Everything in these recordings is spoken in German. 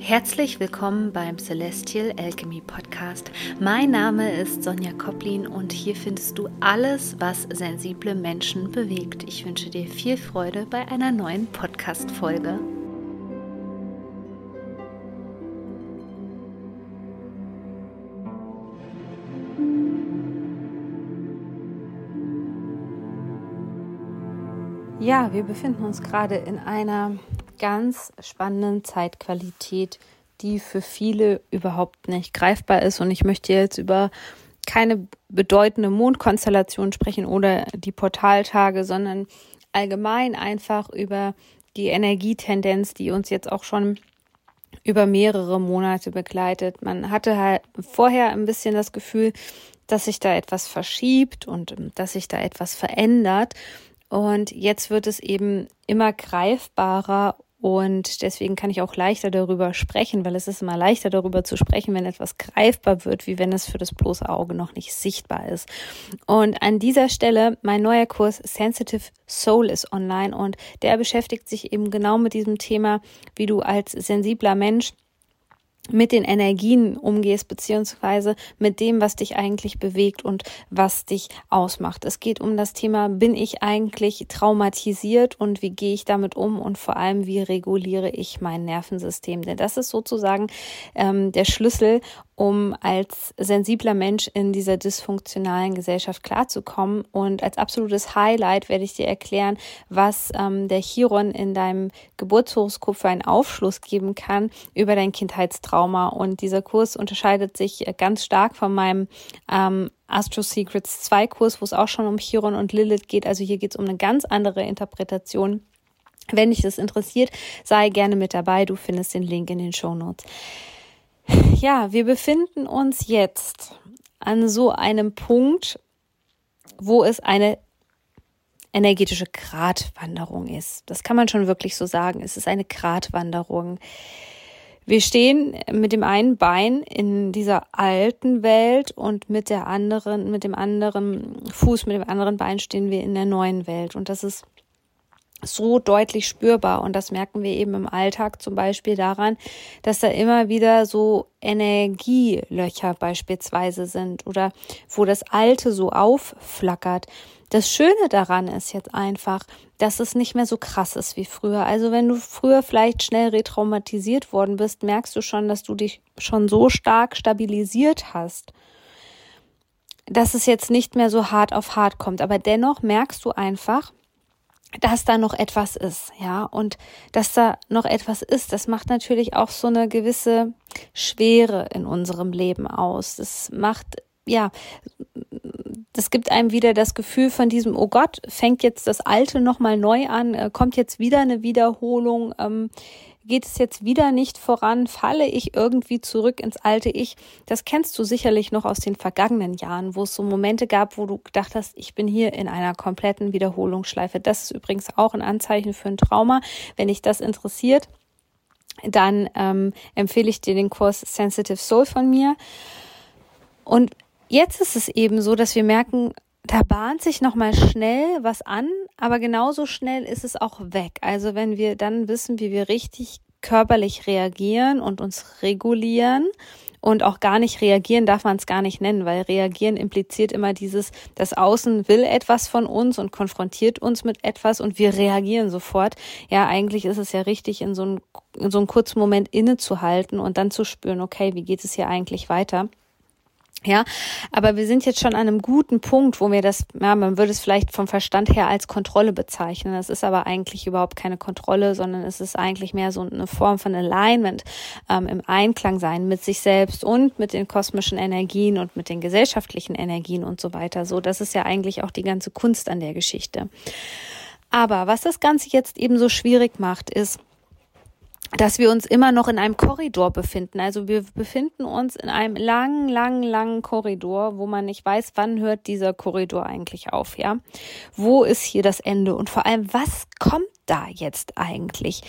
Herzlich willkommen beim Celestial Alchemy Podcast. Mein Name ist Sonja Koplin und hier findest du alles, was sensible Menschen bewegt. Ich wünsche dir viel Freude bei einer neuen Podcast-Folge. Ja, wir befinden uns gerade in einer ganz spannenden Zeitqualität, die für viele überhaupt nicht greifbar ist. Und ich möchte jetzt über keine bedeutende Mondkonstellation sprechen oder die Portaltage, sondern allgemein einfach über die Energietendenz, die uns jetzt auch schon über mehrere Monate begleitet. Man hatte halt vorher ein bisschen das Gefühl, dass sich da etwas verschiebt und dass sich da etwas verändert. Und jetzt wird es eben immer greifbarer und deswegen kann ich auch leichter darüber sprechen, weil es ist immer leichter darüber zu sprechen, wenn etwas greifbar wird, wie wenn es für das bloße Auge noch nicht sichtbar ist. Und an dieser Stelle mein neuer Kurs Sensitive Soul ist online und der beschäftigt sich eben genau mit diesem Thema, wie du als sensibler Mensch mit den Energien umgehst, beziehungsweise mit dem, was dich eigentlich bewegt und was dich ausmacht. Es geht um das Thema, bin ich eigentlich traumatisiert und wie gehe ich damit um und vor allem, wie reguliere ich mein Nervensystem? Denn das ist sozusagen ähm, der Schlüssel, um als sensibler Mensch in dieser dysfunktionalen Gesellschaft klarzukommen. Und als absolutes Highlight werde ich dir erklären, was ähm, der Chiron in deinem Geburtshoroskop für einen Aufschluss geben kann über dein Kindheitstrauma. Und dieser Kurs unterscheidet sich ganz stark von meinem ähm, Astro Secrets 2 Kurs, wo es auch schon um Chiron und Lilith geht. Also hier geht es um eine ganz andere Interpretation. Wenn dich das interessiert, sei gerne mit dabei. Du findest den Link in den Show Notes. Ja, wir befinden uns jetzt an so einem Punkt, wo es eine energetische Gratwanderung ist. Das kann man schon wirklich so sagen. Es ist eine Gratwanderung. Wir stehen mit dem einen Bein in dieser alten Welt und mit der anderen, mit dem anderen Fuß, mit dem anderen Bein stehen wir in der neuen Welt. Und das ist so deutlich spürbar. Und das merken wir eben im Alltag zum Beispiel daran, dass da immer wieder so Energielöcher beispielsweise sind oder wo das Alte so aufflackert. Das Schöne daran ist jetzt einfach, dass es nicht mehr so krass ist wie früher. Also wenn du früher vielleicht schnell retraumatisiert worden bist, merkst du schon, dass du dich schon so stark stabilisiert hast, dass es jetzt nicht mehr so hart auf hart kommt. Aber dennoch merkst du einfach, dass da noch etwas ist, ja, und dass da noch etwas ist, das macht natürlich auch so eine gewisse Schwere in unserem Leben aus. Das macht, ja, das gibt einem wieder das Gefühl von diesem, oh Gott, fängt jetzt das Alte nochmal neu an, äh, kommt jetzt wieder eine Wiederholung, ähm, geht es jetzt wieder nicht voran, falle ich irgendwie zurück ins alte Ich. Das kennst du sicherlich noch aus den vergangenen Jahren, wo es so Momente gab, wo du gedacht hast, ich bin hier in einer kompletten Wiederholungsschleife. Das ist übrigens auch ein Anzeichen für ein Trauma. Wenn dich das interessiert, dann ähm, empfehle ich dir den Kurs Sensitive Soul von mir. Und jetzt ist es eben so, dass wir merken, da bahnt sich nochmal schnell was an, aber genauso schnell ist es auch weg. Also wenn wir dann wissen, wie wir richtig körperlich reagieren und uns regulieren und auch gar nicht reagieren darf man es gar nicht nennen, weil reagieren impliziert immer dieses, das Außen will etwas von uns und konfrontiert uns mit etwas und wir reagieren sofort. Ja, eigentlich ist es ja richtig, in so einem, in so einem kurzen Moment innezuhalten und dann zu spüren, okay, wie geht es hier eigentlich weiter? Ja, aber wir sind jetzt schon an einem guten Punkt, wo wir das, ja, man würde es vielleicht vom Verstand her als Kontrolle bezeichnen. Das ist aber eigentlich überhaupt keine Kontrolle, sondern es ist eigentlich mehr so eine Form von Alignment, ähm, im Einklang sein mit sich selbst und mit den kosmischen Energien und mit den gesellschaftlichen Energien und so weiter. So, das ist ja eigentlich auch die ganze Kunst an der Geschichte. Aber was das Ganze jetzt eben so schwierig macht, ist, dass wir uns immer noch in einem Korridor befinden. Also wir befinden uns in einem langen, langen, langen Korridor, wo man nicht weiß, wann hört dieser Korridor eigentlich auf, ja? Wo ist hier das Ende? Und vor allem, was kommt da jetzt eigentlich?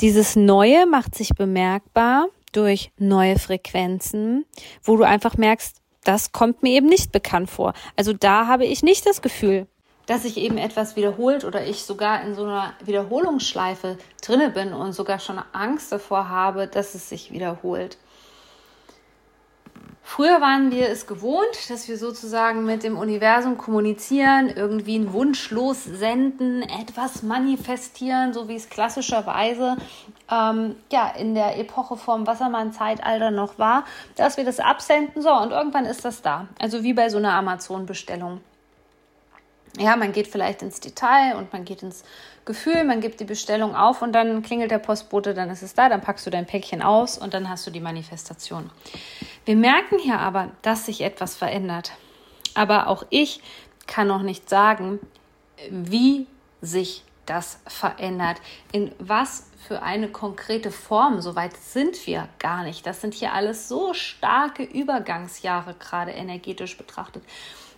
Dieses Neue macht sich bemerkbar durch neue Frequenzen, wo du einfach merkst, das kommt mir eben nicht bekannt vor. Also da habe ich nicht das Gefühl, dass sich eben etwas wiederholt oder ich sogar in so einer Wiederholungsschleife drinne bin und sogar schon Angst davor habe, dass es sich wiederholt. Früher waren wir es gewohnt, dass wir sozusagen mit dem Universum kommunizieren, irgendwie einen Wunsch lossenden, etwas manifestieren, so wie es klassischerweise ähm, ja, in der Epoche vom Wassermann-Zeitalter noch war, dass wir das absenden. So, und irgendwann ist das da. Also wie bei so einer Amazon-Bestellung ja, man geht vielleicht ins Detail und man geht ins Gefühl, man gibt die Bestellung auf und dann klingelt der Postbote, dann ist es da, dann packst du dein Päckchen aus und dann hast du die Manifestation. Wir merken hier aber, dass sich etwas verändert. Aber auch ich kann noch nicht sagen, wie sich das verändert. In was für eine konkrete Form, soweit sind wir gar nicht. Das sind hier alles so starke Übergangsjahre, gerade energetisch betrachtet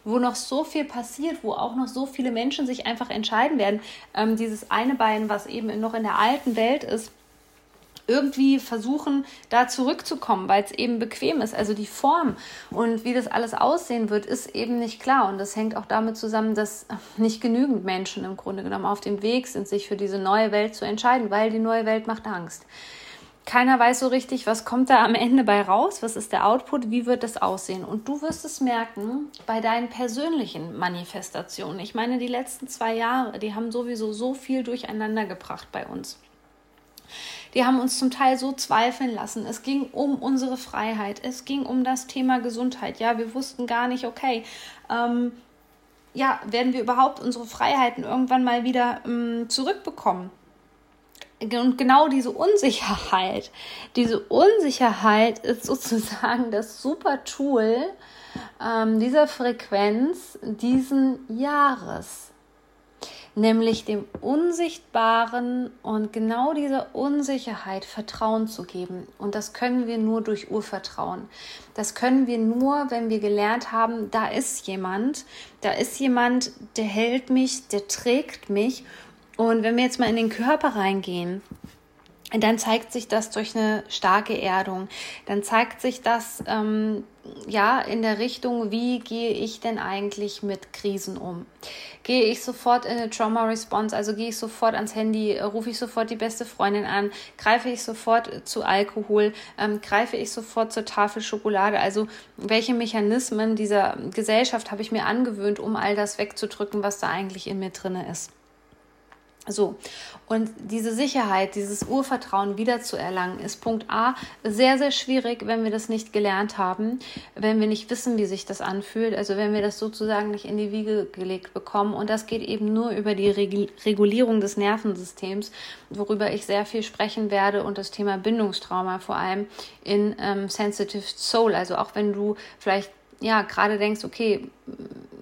wo noch so viel passiert, wo auch noch so viele Menschen sich einfach entscheiden werden, ähm, dieses eine Bein, was eben noch in der alten Welt ist, irgendwie versuchen, da zurückzukommen, weil es eben bequem ist. Also die Form und wie das alles aussehen wird, ist eben nicht klar. Und das hängt auch damit zusammen, dass nicht genügend Menschen im Grunde genommen auf dem Weg sind, sich für diese neue Welt zu entscheiden, weil die neue Welt macht Angst. Keiner weiß so richtig, was kommt da am Ende bei raus, was ist der Output, wie wird das aussehen. Und du wirst es merken bei deinen persönlichen Manifestationen. Ich meine, die letzten zwei Jahre, die haben sowieso so viel durcheinander gebracht bei uns. Die haben uns zum Teil so zweifeln lassen. Es ging um unsere Freiheit. Es ging um das Thema Gesundheit. Ja, wir wussten gar nicht, okay, ähm, ja, werden wir überhaupt unsere Freiheiten irgendwann mal wieder ähm, zurückbekommen? Und genau diese Unsicherheit, diese Unsicherheit ist sozusagen das super Tool ähm, dieser Frequenz diesen Jahres, nämlich dem Unsichtbaren und genau dieser Unsicherheit Vertrauen zu geben. Und das können wir nur durch Urvertrauen. Das können wir nur, wenn wir gelernt haben, da ist jemand, da ist jemand, der hält mich, der trägt mich und wenn wir jetzt mal in den Körper reingehen, dann zeigt sich das durch eine starke Erdung. Dann zeigt sich das ähm, ja in der Richtung, wie gehe ich denn eigentlich mit Krisen um? Gehe ich sofort in eine Trauma Response, also gehe ich sofort ans Handy, rufe ich sofort die beste Freundin an, greife ich sofort zu Alkohol, ähm, greife ich sofort zur Tafel Schokolade? Also welche Mechanismen dieser Gesellschaft habe ich mir angewöhnt, um all das wegzudrücken, was da eigentlich in mir drinne ist? So, und diese Sicherheit, dieses Urvertrauen wiederzuerlangen, ist Punkt A sehr, sehr schwierig, wenn wir das nicht gelernt haben, wenn wir nicht wissen, wie sich das anfühlt, also wenn wir das sozusagen nicht in die Wiege gelegt bekommen. Und das geht eben nur über die Regulierung des Nervensystems, worüber ich sehr viel sprechen werde und das Thema Bindungstrauma vor allem in ähm, Sensitive Soul. Also auch wenn du vielleicht ja gerade denkst, okay,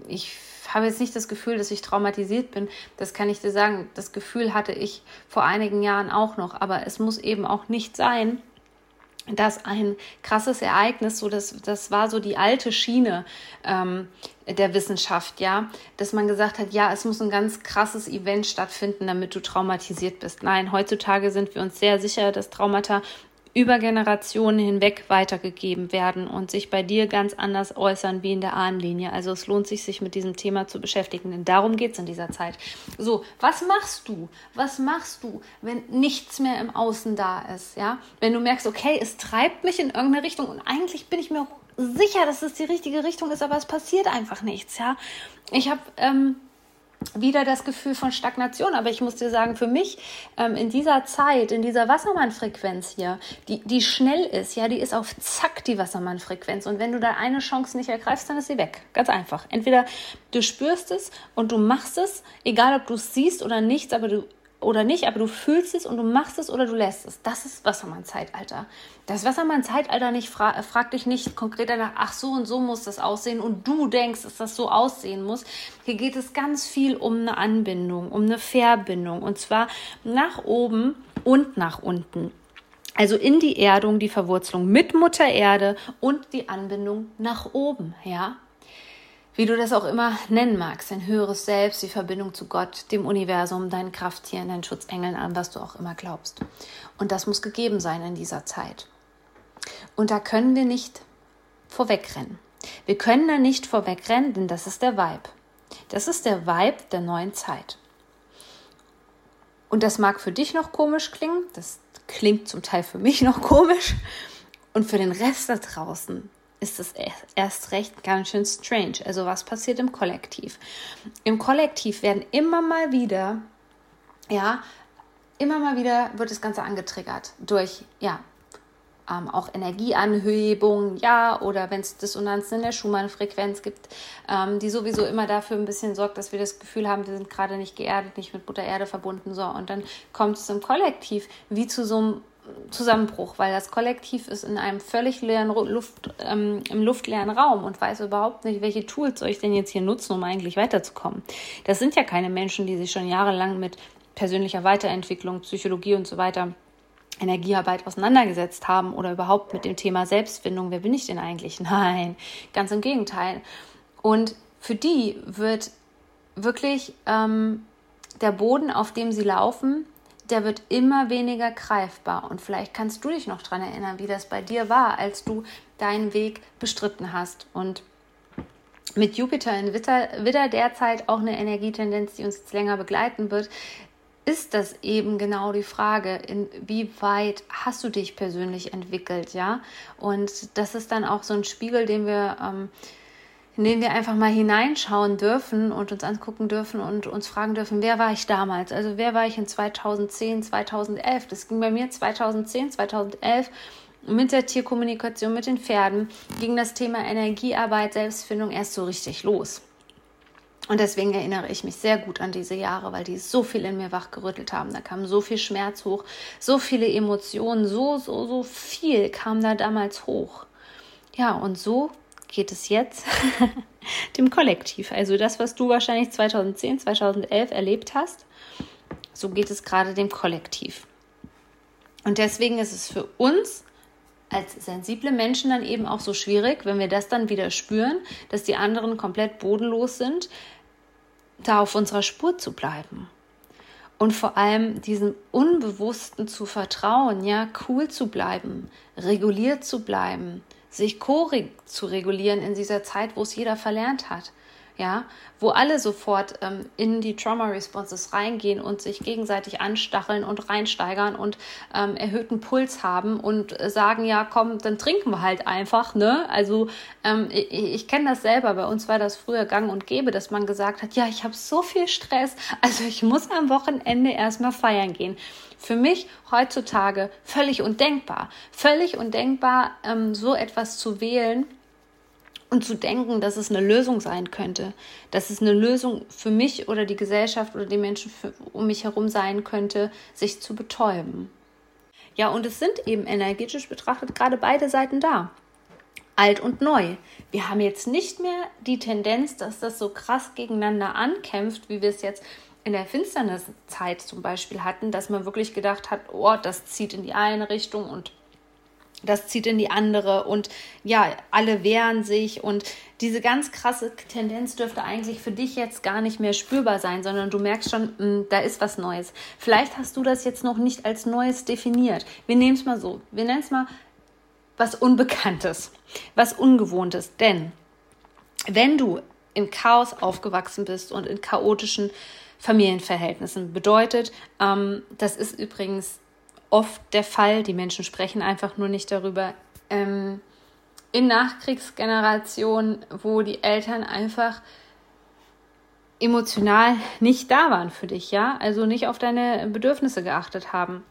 ich habe jetzt nicht das Gefühl, dass ich traumatisiert bin. Das kann ich dir sagen. Das Gefühl hatte ich vor einigen Jahren auch noch. Aber es muss eben auch nicht sein, dass ein krasses Ereignis, so das, das war so die alte Schiene ähm, der Wissenschaft, ja, dass man gesagt hat, ja, es muss ein ganz krasses Event stattfinden, damit du traumatisiert bist. Nein, heutzutage sind wir uns sehr sicher, dass Traumata über Generationen hinweg weitergegeben werden und sich bei dir ganz anders äußern wie in der Ahnenlinie. Also es lohnt sich, sich mit diesem Thema zu beschäftigen, denn darum geht es in dieser Zeit. So, was machst du? Was machst du, wenn nichts mehr im Außen da ist? Ja, wenn du merkst, okay, es treibt mich in irgendeine Richtung und eigentlich bin ich mir sicher, dass es die richtige Richtung ist, aber es passiert einfach nichts. Ja, ich habe ähm, wieder das Gefühl von Stagnation. Aber ich muss dir sagen, für mich ähm, in dieser Zeit, in dieser Wassermann-Frequenz hier, die, die schnell ist, ja, die ist auf Zack die Wassermann-Frequenz. Und wenn du da eine Chance nicht ergreifst, dann ist sie weg. Ganz einfach. Entweder du spürst es und du machst es, egal ob du es siehst oder nichts, aber du oder nicht, aber du fühlst es und du machst es oder du lässt es. Das ist Wassermann-Zeitalter. Das Wassermann-Zeitalter nicht fra fragt dich nicht konkret danach, ach so und so muss das aussehen und du denkst, dass das so aussehen muss. Hier geht es ganz viel um eine Anbindung, um eine Verbindung und zwar nach oben und nach unten. Also in die Erdung, die Verwurzelung mit Mutter Erde und die Anbindung nach oben, ja wie du das auch immer nennen magst, ein höheres Selbst, die Verbindung zu Gott, dem Universum, deinen Krafttieren, deinen Schutzengeln, an was du auch immer glaubst. Und das muss gegeben sein in dieser Zeit. Und da können wir nicht vorwegrennen. Wir können da nicht vorwegrennen, denn das ist der Vibe. Das ist der Vibe der neuen Zeit. Und das mag für dich noch komisch klingen, das klingt zum Teil für mich noch komisch. Und für den Rest da draußen ist es erst recht ganz schön strange. Also was passiert im Kollektiv? Im Kollektiv werden immer mal wieder, ja, immer mal wieder wird das Ganze angetriggert durch, ja, ähm, auch Energieanhebung, ja, oder wenn es Dissonanzen in der Schumann-Frequenz gibt, ähm, die sowieso immer dafür ein bisschen sorgt, dass wir das Gefühl haben, wir sind gerade nicht geerdet, nicht mit Mutter Erde verbunden, so, und dann kommt es im Kollektiv wie zu so einem Zusammenbruch, weil das Kollektiv ist in einem völlig leeren Luft, ähm, im luftleeren Raum und weiß überhaupt nicht, welche Tools soll ich denn jetzt hier nutzen, um eigentlich weiterzukommen. Das sind ja keine Menschen, die sich schon jahrelang mit persönlicher Weiterentwicklung, Psychologie und so weiter Energiearbeit auseinandergesetzt haben oder überhaupt mit dem Thema Selbstfindung, wer bin ich denn eigentlich? Nein, ganz im Gegenteil. Und für die wird wirklich ähm, der Boden, auf dem sie laufen, der wird immer weniger greifbar. Und vielleicht kannst du dich noch daran erinnern, wie das bei dir war, als du deinen Weg bestritten hast. Und mit Jupiter in Witter, Widder derzeit auch eine Energietendenz, die uns jetzt länger begleiten wird, ist das eben genau die Frage, inwieweit hast du dich persönlich entwickelt, ja? Und das ist dann auch so ein Spiegel, den wir, ähm, in den wir einfach mal hineinschauen dürfen und uns angucken dürfen und uns fragen dürfen, wer war ich damals? Also wer war ich in 2010, 2011? Das ging bei mir 2010, 2011 mit der Tierkommunikation, mit den Pferden, ging das Thema Energiearbeit, Selbstfindung erst so richtig los. Und deswegen erinnere ich mich sehr gut an diese Jahre, weil die so viel in mir wachgerüttelt haben. Da kam so viel Schmerz hoch, so viele Emotionen, so, so, so viel kam da damals hoch. Ja, und so geht es jetzt dem Kollektiv. Also das, was du wahrscheinlich 2010, 2011 erlebt hast, so geht es gerade dem Kollektiv. Und deswegen ist es für uns als sensible Menschen dann eben auch so schwierig, wenn wir das dann wieder spüren, dass die anderen komplett bodenlos sind, da auf unserer Spur zu bleiben. Und vor allem diesem Unbewussten zu vertrauen, ja, cool zu bleiben, reguliert zu bleiben, sich chorig zu regulieren in dieser Zeit, wo es jeder verlernt hat ja, wo alle sofort ähm, in die Trauma Responses reingehen und sich gegenseitig anstacheln und reinsteigern und ähm, erhöhten Puls haben und äh, sagen, ja, komm, dann trinken wir halt einfach, ne? Also ähm, ich, ich kenne das selber, bei uns war das früher gang und gäbe, dass man gesagt hat, ja, ich habe so viel Stress, also ich muss am Wochenende erstmal feiern gehen. Für mich heutzutage völlig undenkbar, völlig undenkbar, ähm, so etwas zu wählen und zu denken, dass es eine Lösung sein könnte, dass es eine Lösung für mich oder die Gesellschaft oder die Menschen für, um mich herum sein könnte, sich zu betäuben. Ja, und es sind eben energetisch betrachtet gerade beide Seiten da. Alt und neu. Wir haben jetzt nicht mehr die Tendenz, dass das so krass gegeneinander ankämpft, wie wir es jetzt in der Finsterniszeit zum Beispiel hatten, dass man wirklich gedacht hat, oh, das zieht in die eine Richtung und das zieht in die andere und ja, alle wehren sich und diese ganz krasse Tendenz dürfte eigentlich für dich jetzt gar nicht mehr spürbar sein, sondern du merkst schon, mh, hm, da ist was Neues. Vielleicht hast du das jetzt noch nicht als Neues definiert. Wir nehmen es mal so, wir nennen es mal was Unbekanntes, was Ungewohntes, denn wenn du im Chaos aufgewachsen bist und in chaotischen Familienverhältnissen, bedeutet, ähm, das ist übrigens oft der Fall. Die Menschen sprechen einfach nur nicht darüber. Ähm, in Nachkriegsgenerationen, wo die Eltern einfach emotional nicht da waren für dich, ja, also nicht auf deine Bedürfnisse geachtet haben,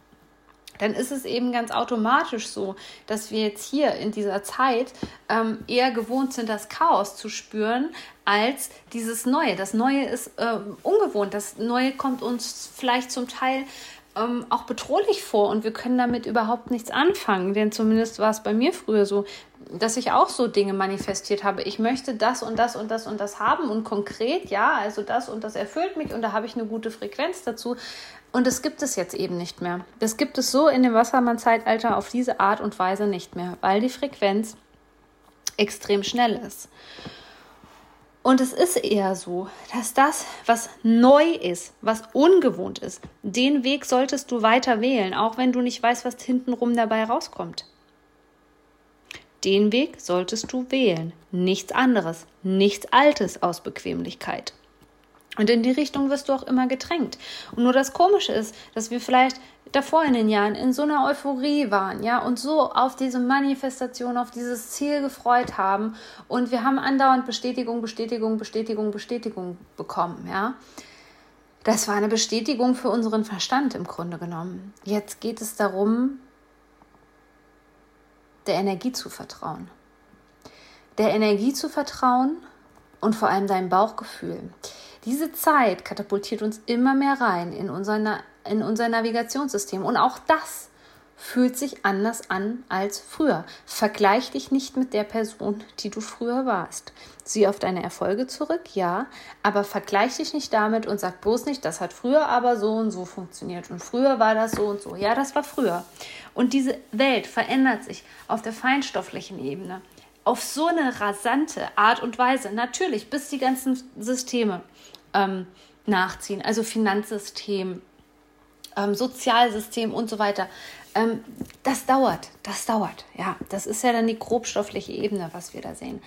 dann ist es eben ganz automatisch so, dass wir jetzt hier in dieser Zeit ähm, eher gewohnt sind, das Chaos zu spüren, als dieses Neue. Das Neue ist äh, ungewohnt. Das Neue kommt uns vielleicht zum Teil ähm, auch bedrohlich vor und wir können damit überhaupt nichts anfangen. Denn zumindest war es bei mir früher so, dass ich auch so Dinge manifestiert habe. Ich möchte das und das und das und das haben und konkret, ja, also das und das erfüllt mich und da habe ich eine gute Frequenz dazu. Und das gibt es jetzt eben nicht mehr. Das gibt es so in dem Wassermann-Zeitalter auf diese Art und Weise nicht mehr, weil die Frequenz extrem schnell ist. Und es ist eher so, dass das, was neu ist, was ungewohnt ist, den Weg solltest du weiter wählen, auch wenn du nicht weißt, was hintenrum dabei rauskommt. Den Weg solltest du wählen, nichts anderes, nichts Altes aus Bequemlichkeit. Und in die Richtung wirst du auch immer gedrängt. Und nur das Komische ist, dass wir vielleicht davor in den Jahren in so einer Euphorie waren, ja, und so auf diese Manifestation, auf dieses Ziel gefreut haben. Und wir haben andauernd Bestätigung, Bestätigung, Bestätigung, Bestätigung bekommen, ja. Das war eine Bestätigung für unseren Verstand im Grunde genommen. Jetzt geht es darum, der Energie zu vertrauen. Der Energie zu vertrauen und vor allem deinem Bauchgefühl. Diese Zeit katapultiert uns immer mehr rein in unser, in unser Navigationssystem. Und auch das fühlt sich anders an als früher. Vergleich dich nicht mit der Person, die du früher warst. Sieh auf deine Erfolge zurück, ja, aber vergleich dich nicht damit und sag bloß nicht, das hat früher aber so und so funktioniert und früher war das so und so. Ja, das war früher. Und diese Welt verändert sich auf der feinstofflichen Ebene auf so eine rasante Art und Weise. Natürlich, bis die ganzen Systeme ähm, nachziehen, also Finanzsystem, ähm, Sozialsystem und so weiter. Ähm, das dauert, das dauert. Ja, das ist ja dann die grobstoffliche Ebene, was wir da sehen.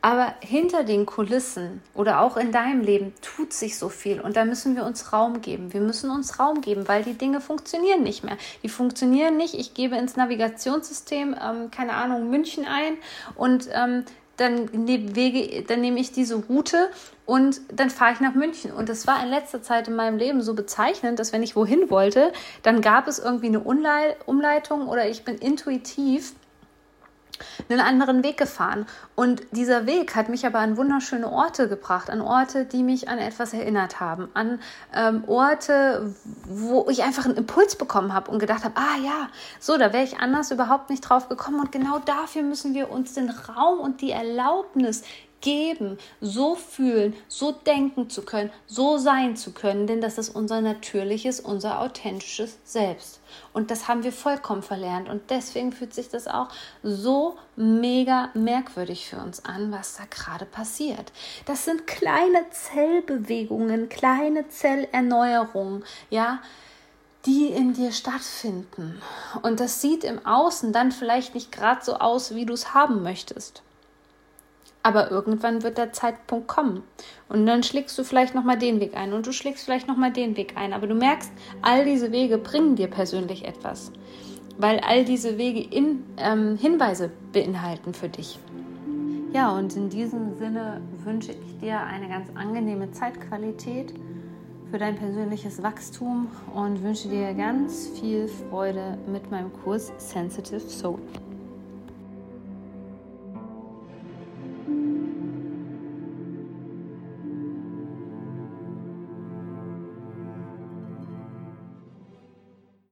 Aber hinter den Kulissen oder auch in deinem Leben tut sich so viel und da müssen wir uns Raum geben. Wir müssen uns Raum geben, weil die Dinge funktionieren nicht mehr. Die funktionieren nicht. Ich gebe ins Navigationssystem, ähm, keine Ahnung, München ein und ähm, dann, ne Wege, dann nehme ich diese Route und dann fahre ich nach München. Und das war in letzter Zeit in meinem Leben so bezeichnend, dass wenn ich wohin wollte, dann gab es irgendwie eine Umleitung oder ich bin intuitiv einen anderen Weg gefahren. Und dieser Weg hat mich aber an wunderschöne Orte gebracht, an Orte, die mich an etwas erinnert haben, an ähm, Orte, wo ich einfach einen Impuls bekommen habe und gedacht habe, ah ja, so, da wäre ich anders überhaupt nicht drauf gekommen. Und genau dafür müssen wir uns den Raum und die Erlaubnis geben, so fühlen, so denken zu können, so sein zu können, denn das ist unser natürliches, unser authentisches Selbst. Und das haben wir vollkommen verlernt. Und deswegen fühlt sich das auch so mega merkwürdig für uns an, was da gerade passiert. Das sind kleine Zellbewegungen, kleine Zellerneuerungen, ja, die in dir stattfinden. Und das sieht im Außen dann vielleicht nicht gerade so aus, wie du es haben möchtest. Aber irgendwann wird der Zeitpunkt kommen. Und dann schlägst du vielleicht nochmal den Weg ein und du schlägst vielleicht nochmal den Weg ein. Aber du merkst, all diese Wege bringen dir persönlich etwas. Weil all diese Wege in, ähm, Hinweise beinhalten für dich. Ja, und in diesem Sinne wünsche ich dir eine ganz angenehme Zeitqualität für dein persönliches Wachstum und wünsche dir ganz viel Freude mit meinem Kurs Sensitive Soul.